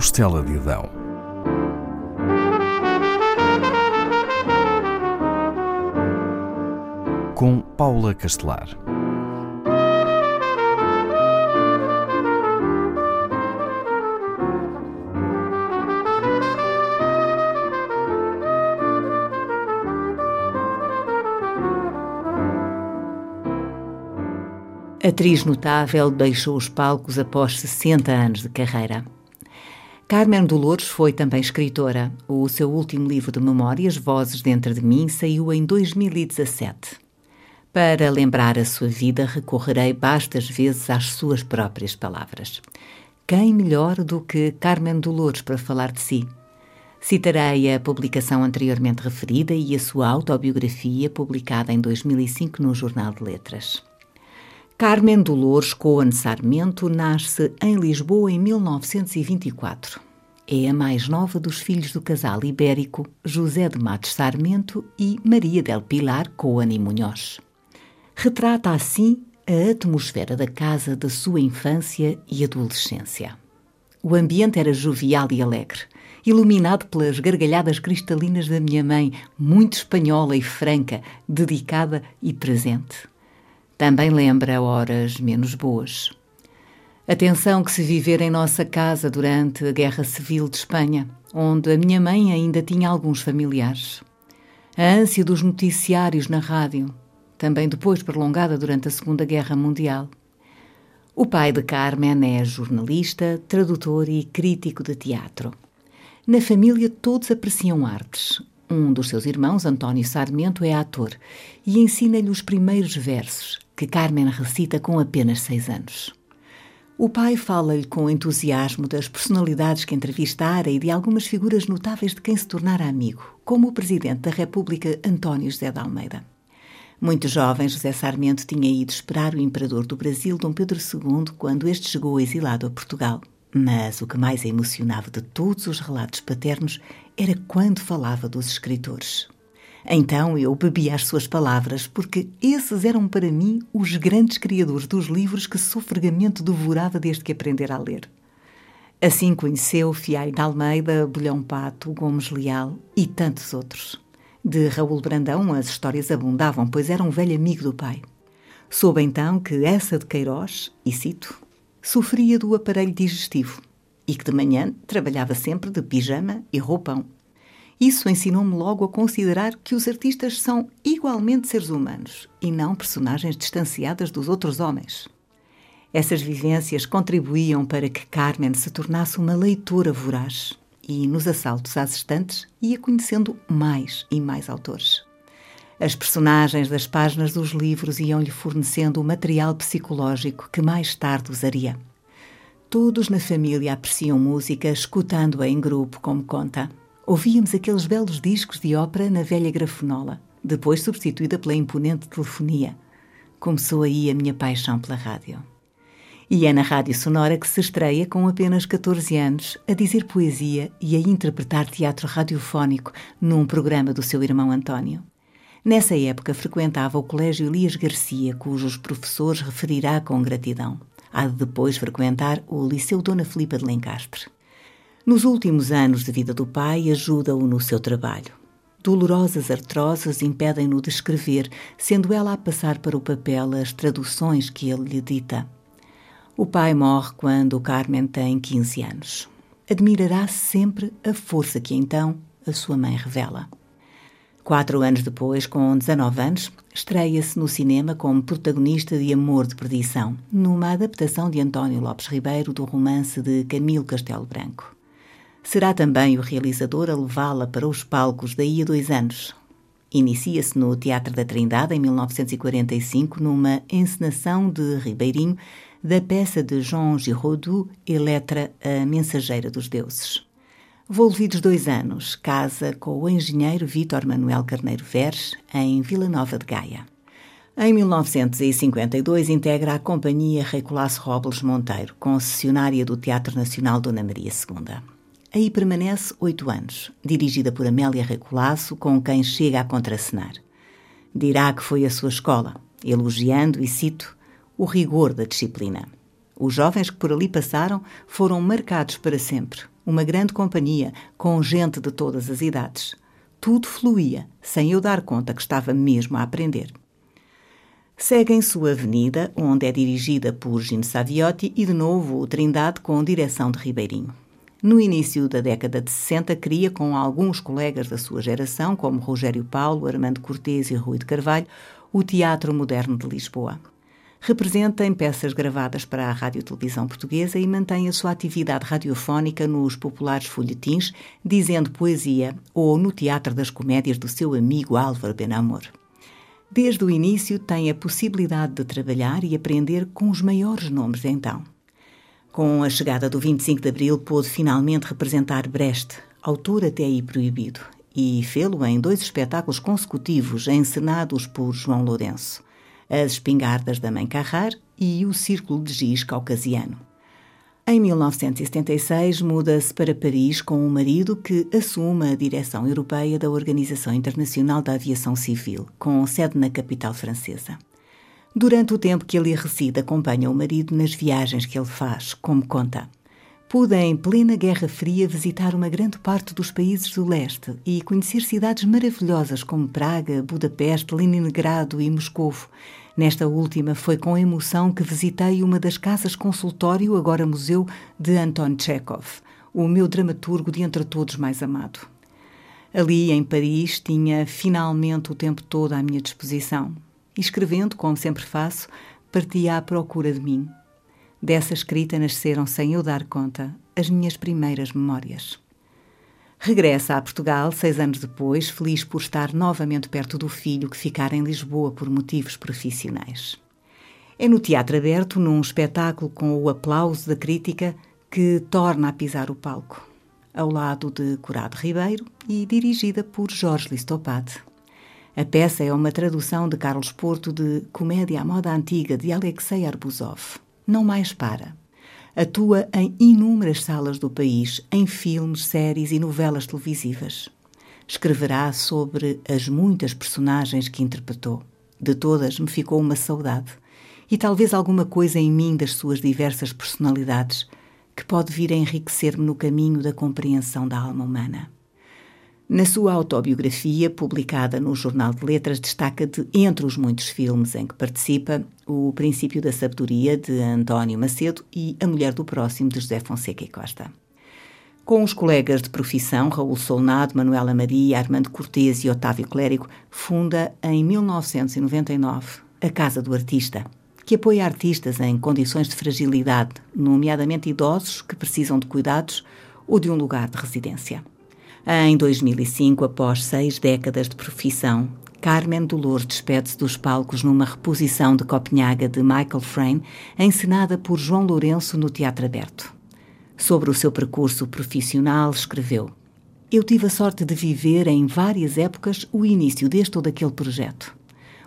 costela de Adão. Com Paula Castelar. Atriz notável, deixou os palcos após 60 anos de carreira. Carmen Dolores foi também escritora. O seu último livro de memórias, Vozes Dentro de Mim, saiu em 2017. Para lembrar a sua vida, recorrerei bastas vezes às suas próprias palavras. Quem melhor do que Carmen Dolores para falar de si? Citarei a publicação anteriormente referida e a sua autobiografia, publicada em 2005 no Jornal de Letras. Carmen Dolores Coan Sarmento nasce em Lisboa em 1924. É a mais nova dos filhos do casal ibérico José de Matos Sarmento e Maria del Pilar Coan e Munhoz. Retrata assim a atmosfera da casa da sua infância e adolescência. O ambiente era jovial e alegre, iluminado pelas gargalhadas cristalinas da minha mãe, muito espanhola e franca, dedicada e presente também lembra horas menos boas. A tensão que se viver em nossa casa durante a Guerra Civil de Espanha, onde a minha mãe ainda tinha alguns familiares. A ânsia dos noticiários na rádio, também depois prolongada durante a Segunda Guerra Mundial. O pai de Carmen é jornalista, tradutor e crítico de teatro. Na família todos apreciam artes. Um dos seus irmãos, António Sarmento, é ator e ensina-lhe os primeiros versos, que Carmen recita com apenas seis anos. O pai fala-lhe com entusiasmo das personalidades que entrevistara e de algumas figuras notáveis de quem se tornara amigo, como o presidente da República António José de Almeida. Muito jovem, José Sarmento tinha ido esperar o imperador do Brasil, Dom Pedro II, quando este chegou exilado a Portugal. Mas o que mais a emocionava de todos os relatos paternos era quando falava dos escritores. Então eu bebi as suas palavras, porque esses eram para mim os grandes criadores dos livros que sofregamente devorava desde que aprendera a ler. Assim conheceu Fiai de Almeida, Bolhão Pato, Gomes Leal e tantos outros. De Raul Brandão as histórias abundavam, pois era um velho amigo do pai. Soube então que essa de Queiroz, e cito, sofria do aparelho digestivo e que de manhã trabalhava sempre de pijama e roupão isso ensinou-me logo a considerar que os artistas são igualmente seres humanos e não personagens distanciadas dos outros homens. Essas vivências contribuíam para que Carmen se tornasse uma leitora voraz e, nos assaltos às estantes, ia conhecendo mais e mais autores. As personagens das páginas dos livros iam-lhe fornecendo o material psicológico que mais tarde usaria. Todos na família apreciam música, escutando-a em grupo, como conta ouvíamos aqueles belos discos de ópera na velha grafenola, depois substituída pela imponente telefonia. Começou aí a minha paixão pela rádio. E é na Rádio Sonora que se estreia com apenas 14 anos a dizer poesia e a interpretar teatro radiofónico num programa do seu irmão António. Nessa época frequentava o Colégio Elias Garcia, cujos professores referirá com gratidão. Há de depois frequentar o Liceu Dona Filipa de Lencastre. Nos últimos anos de vida do pai, ajuda-o no seu trabalho. Dolorosas artroses impedem-no de escrever, sendo ela a passar para o papel as traduções que ele lhe dita. O pai morre quando Carmen tem 15 anos. Admirará sempre a força que então a sua mãe revela. Quatro anos depois, com 19 anos, estreia-se no cinema como protagonista de Amor de Perdição, numa adaptação de António Lopes Ribeiro do romance de Camilo Castelo Branco. Será também o realizador a levá-la para os palcos daí a dois anos. Inicia-se no Teatro da Trindade em 1945 numa encenação de Ribeirinho da peça de Jean Giraudoux, Eletra, a Mensageira dos Deuses. Volvidos dois anos, casa com o engenheiro Vítor Manuel Carneiro Veres, em Vila Nova de Gaia. Em 1952 integra a Companhia Rei Colasso Robles Monteiro, concessionária do Teatro Nacional Dona Maria II. Aí permanece oito anos, dirigida por Amélia Recolasso, com quem chega a contracenar. Dirá que foi a sua escola, elogiando, e cito, o rigor da disciplina. Os jovens que por ali passaram foram marcados para sempre. Uma grande companhia, com gente de todas as idades. Tudo fluía, sem eu dar conta que estava mesmo a aprender. Seguem sua avenida, onde é dirigida por Gino Saviotti e de novo o Trindade com direção de Ribeirinho. No início da década de 60, cria com alguns colegas da sua geração, como Rogério Paulo, Armando Cortês e Rui de Carvalho, o Teatro Moderno de Lisboa. Representa em peças gravadas para a Rádio Televisão Portuguesa e mantém a sua atividade radiofónica nos populares folhetins, dizendo poesia ou no Teatro das Comédias do seu amigo Álvaro Benamor. Desde o início tem a possibilidade de trabalhar e aprender com os maiores nomes de então. Com a chegada do 25 de Abril, pôde finalmente representar Brecht, autor até aí proibido, e fê-lo em dois espetáculos consecutivos encenados por João Lourenço, As Espingardas da Mãe Carrar e O Círculo de Giz Caucasiano. Em 1976, muda-se para Paris com o marido que assume a direção europeia da Organização Internacional da Aviação Civil, com sede na capital francesa. Durante o tempo que ali reside, acompanha o marido nas viagens que ele faz, como conta. Pude, em plena Guerra Fria, visitar uma grande parte dos países do leste e conhecer cidades maravilhosas como Praga, Budapeste, Leningrado e Moscovo. Nesta última, foi com emoção que visitei uma das casas consultório, agora museu, de Anton Chekhov, o meu dramaturgo de entre todos mais amado. Ali, em Paris, tinha finalmente o tempo todo à minha disposição. Escrevendo, como sempre faço, partia à procura de mim, Dessa escrita nasceram, sem eu dar conta, as minhas primeiras memórias. Regressa a Portugal seis anos depois, feliz por estar novamente perto do filho que ficara em Lisboa por motivos profissionais. É no Teatro Aberto, num espetáculo com o aplauso da crítica, que torna a pisar o palco, ao lado de Corado Ribeiro e dirigida por Jorge Listopade. A peça é uma tradução de Carlos Porto de Comédia à Moda Antiga de Alexei Arbuzov não mais para. Atua em inúmeras salas do país, em filmes, séries e novelas televisivas. Escreverá sobre as muitas personagens que interpretou. De todas me ficou uma saudade e talvez alguma coisa em mim das suas diversas personalidades que pode vir a enriquecer-me no caminho da compreensão da alma humana. Na sua autobiografia, publicada no Jornal de Letras, destaca de, entre os muitos filmes em que participa, O Princípio da Sabedoria, de António Macedo, e A Mulher do Próximo, de José Fonseca e Costa. Com os colegas de profissão, Raul Solnado, Manuela Maria, Armando Cortês e Otávio Clérigo, funda, em 1999, a Casa do Artista, que apoia artistas em condições de fragilidade, nomeadamente idosos que precisam de cuidados ou de um lugar de residência. Em 2005, após seis décadas de profissão, Carmen Dolores despede-se dos palcos numa reposição de Copenhaga de Michael Frayn, encenada por João Lourenço no Teatro Aberto. Sobre o seu percurso profissional, escreveu: Eu tive a sorte de viver em várias épocas o início deste ou daquele projeto.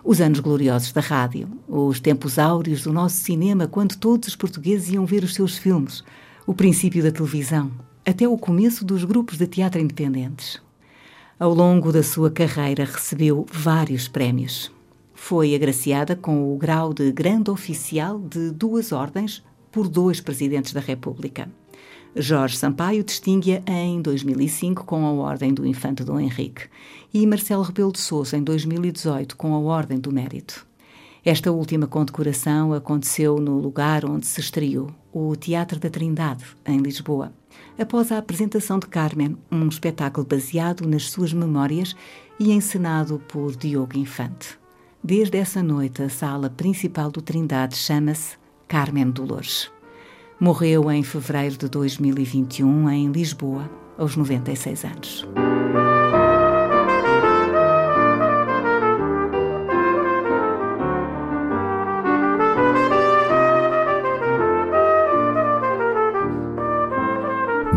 Os anos gloriosos da rádio, os tempos áureos do nosso cinema, quando todos os portugueses iam ver os seus filmes, o princípio da televisão, até o começo dos grupos de teatro independentes. Ao longo da sua carreira recebeu vários prémios. Foi agraciada com o grau de grande oficial de duas ordens por dois presidentes da República. Jorge Sampaio distingue-a em 2005 com a Ordem do Infante Dom Henrique e Marcelo Rebelo de Sousa em 2018 com a Ordem do Mérito. Esta última condecoração aconteceu no lugar onde se estreou, o Teatro da Trindade, em Lisboa após a apresentação de Carmen, um espetáculo baseado nas suas memórias e encenado por Diogo Infante. Desde essa noite, a sala principal do Trindade chama-se Carmen Dolores. Morreu em fevereiro de 2021 em Lisboa, aos 96 anos.